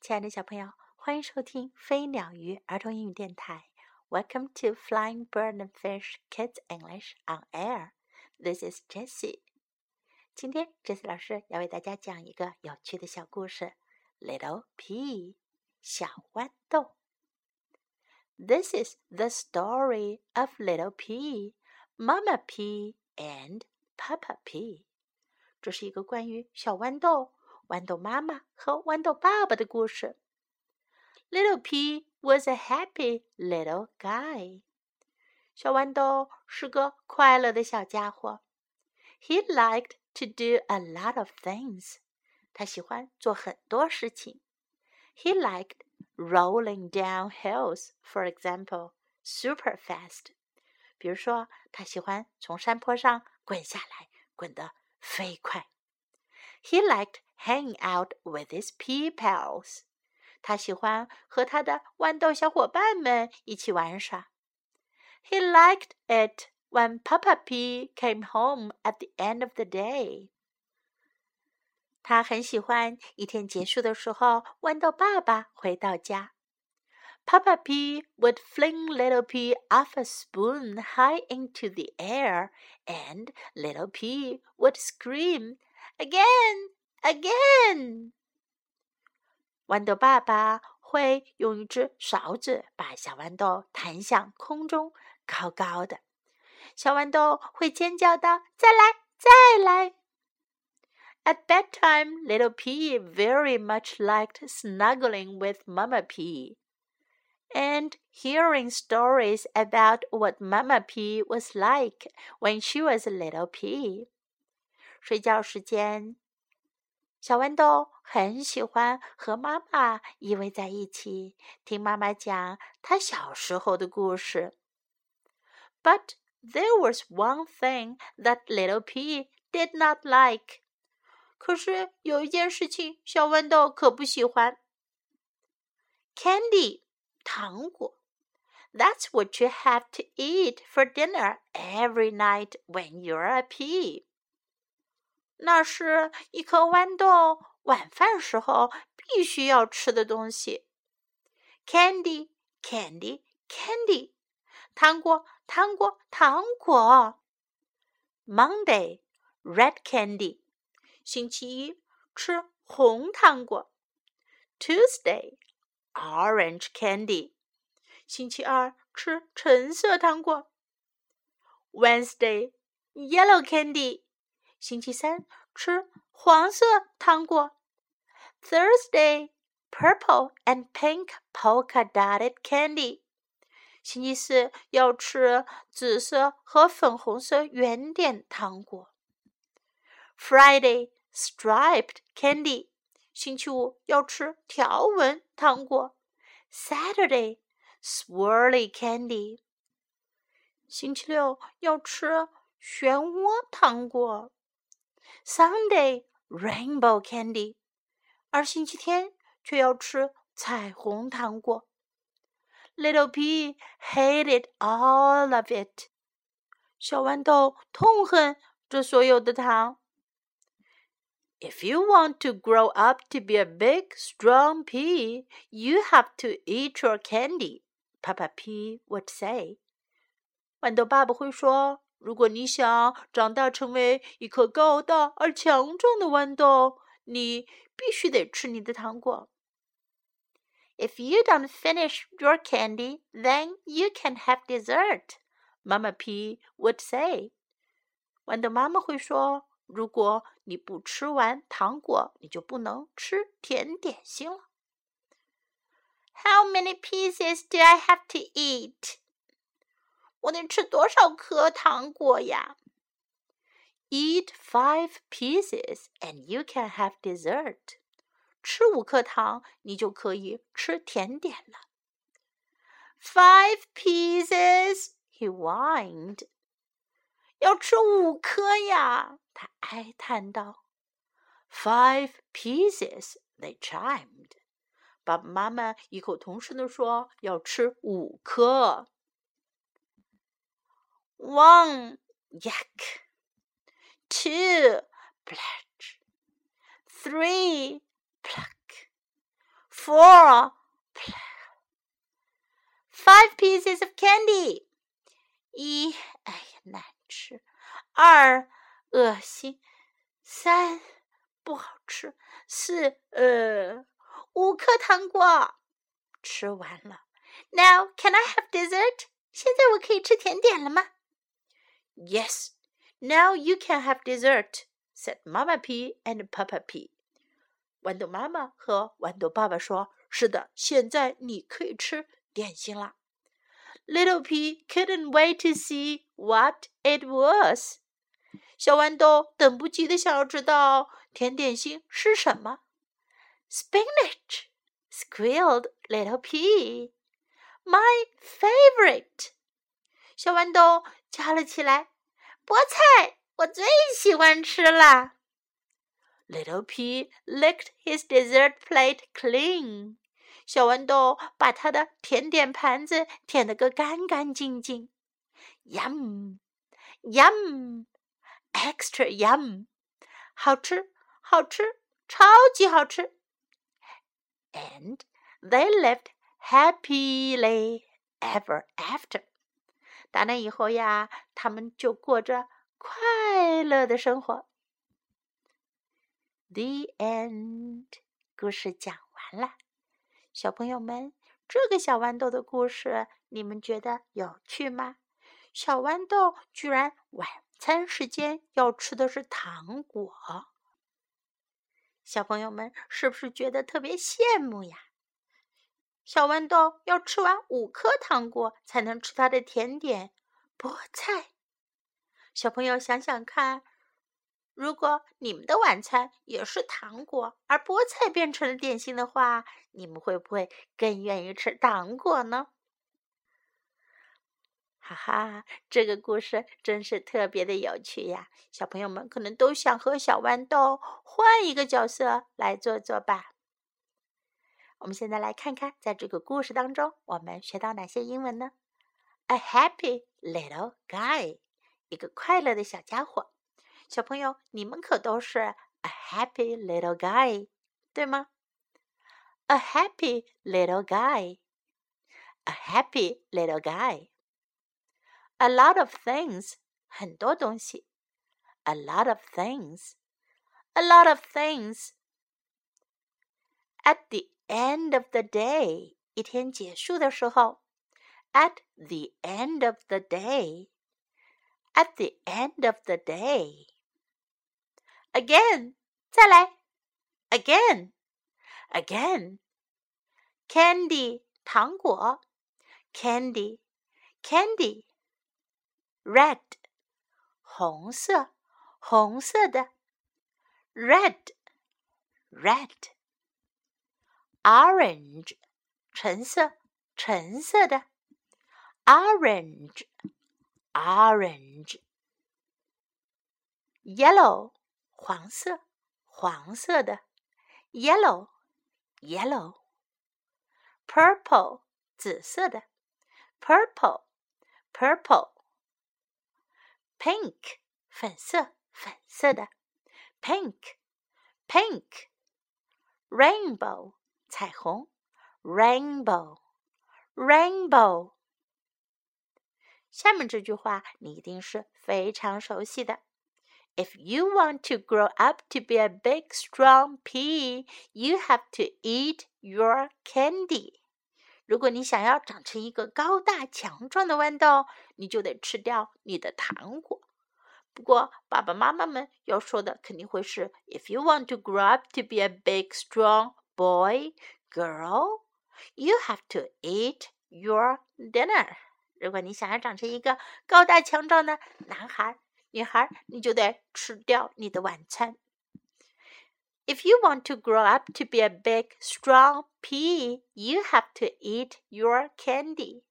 亲爱的小朋友，欢迎收听飞鸟鱼儿童英语电台。Welcome to Flying Bird and Fish Kids English on Air. This is Jessie. 今天，Jessie 老师要为大家讲一个有趣的小故事：Little Pea，小豌豆。This is the story of Little Pea, Mama Pea, and Papa Pea. 这是一个关于小豌豆。豌豆妈妈和豌豆爸爸的故事。Little Pea was a happy little guy。小豌豆是个快乐的小家伙。He liked to do a lot of things。他喜欢做很多事情。He liked rolling down hills, for example, super fast。比如说，他喜欢从山坡上滚下来，滚得飞快。He liked hanging out with his pea pals. 他喜欢和他的豌豆小伙伴们一起玩耍。He liked it when Papa Pea came home at the end of the day. 他很喜欢一天结束的时候，豌豆爸爸回到家。Papa Pea would fling Little Pea off a spoon high into the air, and Little Pea would scream, Again, again！豌豆爸爸会用一只勺子把小豌豆弹向空中，高高的。小豌豆会尖叫道：“再来，再来！” At bedtime, little Pea very much liked snuggling with Mama Pea and hearing stories about what Mama Pea was like when she was a little pea. 睡觉时间， 小豌豆很喜欢和妈妈依偎在一起，听妈妈讲她小时候的故事。But there was one thing that little pea did not like。可是有一件事情，小豌豆可不喜欢。Candy，糖果。That's what you have to eat for dinner every night when you're a pea。 那是一颗豌豆晚饭时候必须要吃的东西。Candy, candy, candy，糖果，糖果，糖果。Monday, red candy，星期一吃红糖果。Tuesday, orange candy，星期二吃橙色糖果。Wednesday, yellow candy。星期三吃黄色糖果。Thursday, purple and pink polka dotted candy。星期四要吃紫色和粉红色圆点糖果。Friday, striped candy。星期五要吃条纹糖果。Saturday, swirly candy。星期六要吃漩涡糖果。Sunday rainbow candy，而星期天却要吃彩虹糖果。Little Pea hated all of it，小豌豆痛恨这所有的糖。If you want to grow up to be a big, strong pea, you have to eat your candy, Papa Pea would say. 豌豆爸爸会说如果你想长大成为一颗高大而强壮的豌豆，你必须得吃你的糖果。If you don't finish your candy, then you can have dessert. Mama P would say. 豌豆妈妈会说：“如果你不吃完糖果，你就不能吃甜点心了。” How many pieces do I have to eat? 我得吃多少颗糖果呀？Eat five pieces and you can have dessert。吃五颗糖，你就可以吃甜点了。Five pieces, he whined。要吃五颗呀，他哀叹道。Five pieces, they chimed。爸爸妈妈异口同声地说：“要吃五颗。” One, yuck. Two, plutch. Three, pluck. four. Five pieces of candy. 一，哎呀，难吃。二，恶心。三，不好吃。四，呃，五颗糖果。吃完了。Now can I have dessert？现在我可以吃甜点了吗 Yes. Now you can have dessert, said Mama Pea and Papa Pea. "豌豆妈妈和豌豆爸爸说，是的，现在你可以吃点心了。" Little Pea couldn't wait to see what it was. 小豌豆等不及的想要知道甜点心是什么。Spinach, squealed Little Pea. My favorite. 小豌豆叫了起来。菠菜我最喜欢吃了。Little Pea licked his dessert plate clean。小豌豆把他的甜点盘子舔得个干干净净。Yum, yum, extra yum，好吃，好吃，超级好吃。And they lived happily ever after. 打那以后呀，他们就过着快乐的生活。The end，故事讲完了。小朋友们，这个小豌豆的故事，你们觉得有趣吗？小豌豆居然晚餐时间要吃的是糖果，小朋友们是不是觉得特别羡慕呀？小豌豆要吃完五颗糖果才能吃它的甜点菠菜。小朋友想想看，如果你们的晚餐也是糖果，而菠菜变成了点心的话，你们会不会更愿意吃糖果呢？哈哈，这个故事真是特别的有趣呀！小朋友们可能都想和小豌豆换一个角色来做做吧。我们现在来看看，在这个故事当中，我们学到哪些英文呢？A happy little guy，一个快乐的小家伙。小朋友，你们可都是 a happy little guy，对吗？A happy little guy，a happy little guy。A lot of things，很多东西。A lot of things，a lot of things。At the end of the day，一天结束的时候，at the end of the day，at the end of the day。Again，再来，again，again，candy 糖果，candy，candy，red 红色，红色的，red，red。 orange 橙色，橙色的，orange orange yellow 黄色，黄色的，yellow yellow purple 紫色的，purple purple pink 粉色，粉色的，pink pink rainbow 彩虹，rainbow，rainbow。下面这句话你一定是非常熟悉的。If you want to grow up to be a big, strong pea, you have to eat your candy. 如果你想要长成一个高大强壮的豌豆，你就得吃掉你的糖果。不过爸爸妈妈们要说的肯定会是：If you want to grow up to be a big, strong boy, girl, you have to eat your dinner. 如果你想要长成一个高大强壮的男孩、女孩，你就得吃掉你的晚餐。If you want to grow up to be a big, strong pea, you have to eat your candy.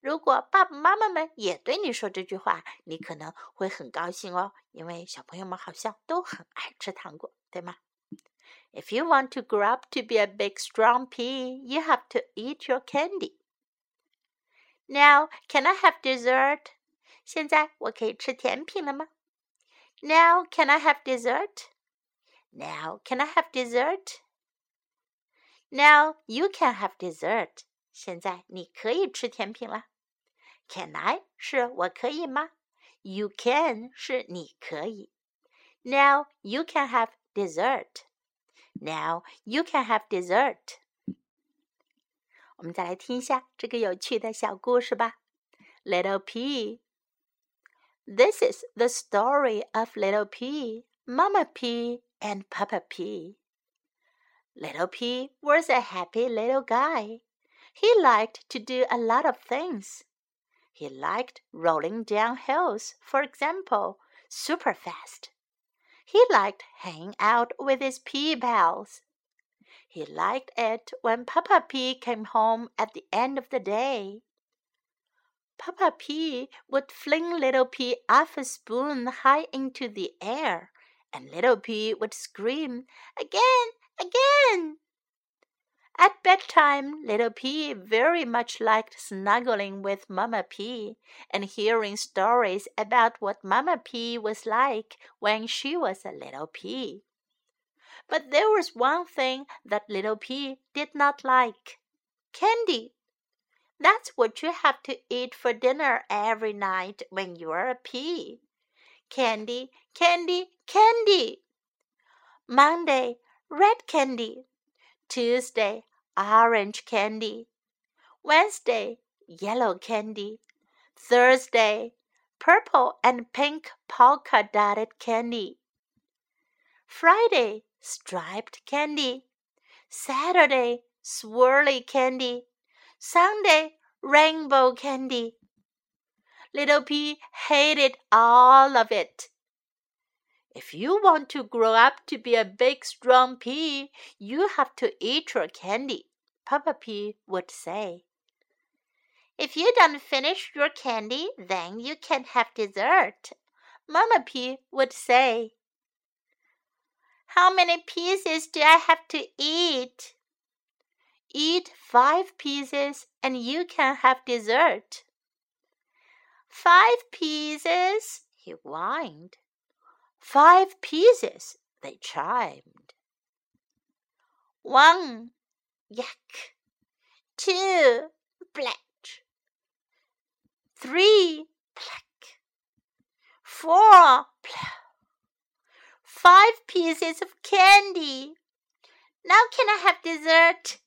如果爸爸妈妈们也对你说这句话，你可能会很高兴哦，因为小朋友们好像都很爱吃糖果，对吗 ？if you want to grow up to be a big strong pea, you have to eat your candy. Now, can I have dessert? 现在我可以吃甜品了吗？Now, can I have dessert? Now, can I have dessert? Now you can have dessert. 现在你可以吃甜品了。Can I 是我可以吗？You can 是你可以。Now you can have dessert. Now you can have dessert. 我们再来听一下这个有趣的小故事吧。Little Pea. This is the story of Little Pea, Mama Pea, and Papa Pea. Little Pea was a happy little guy. He liked to do a lot of things. He liked rolling down hills, for example, super fast. He liked hanging out with his pea pals. He liked it when Papa Pea came home at the end of the day. Papa Pea would fling Little Pea off a spoon high into the air, and Little Pea would scream, Again, again! Bedtime, Little Pea very much liked snuggling with Mama Pea and hearing stories about what Mama Pea was like when she was a little pea. But there was one thing that Little Pea did not like candy. That's what you have to eat for dinner every night when you're a pea. Candy, candy, candy. Monday, red candy. Tuesday, orange candy. Wednesday, yellow candy. Thursday, purple and pink polka dotted candy. Friday, striped candy. Saturday, swirly candy. Sunday, rainbow candy. Little Pea hated all of it. If you want to grow up to be a big, strong pea, you have to eat your candy, Papa Pea would say. If you don't finish your candy, then you can't have dessert, Mama Pea would say. How many pieces do I have to eat? Eat five pieces and you can have dessert. Five pieces, he whined. Five pieces, they chimed. One, yak. Two, bletch. Three, plack. Four, plow. Five pieces of candy. Now can I have dessert?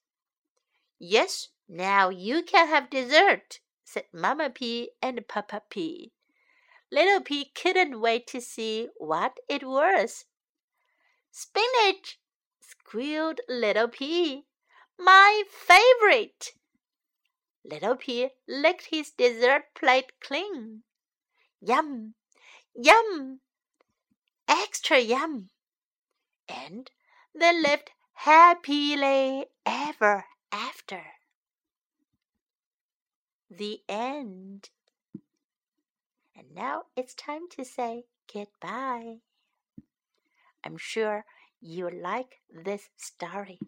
Yes, now you can have dessert, said Mama Pea and Papa Pea. Little Pea couldn't wait to see what it was. Spinach, squealed Little Pea. My favorite. Little Pea licked his dessert plate clean. Yum, yum, extra yum. And they lived happily ever after. The end. And now it's time to say goodbye. I'm sure you like this story.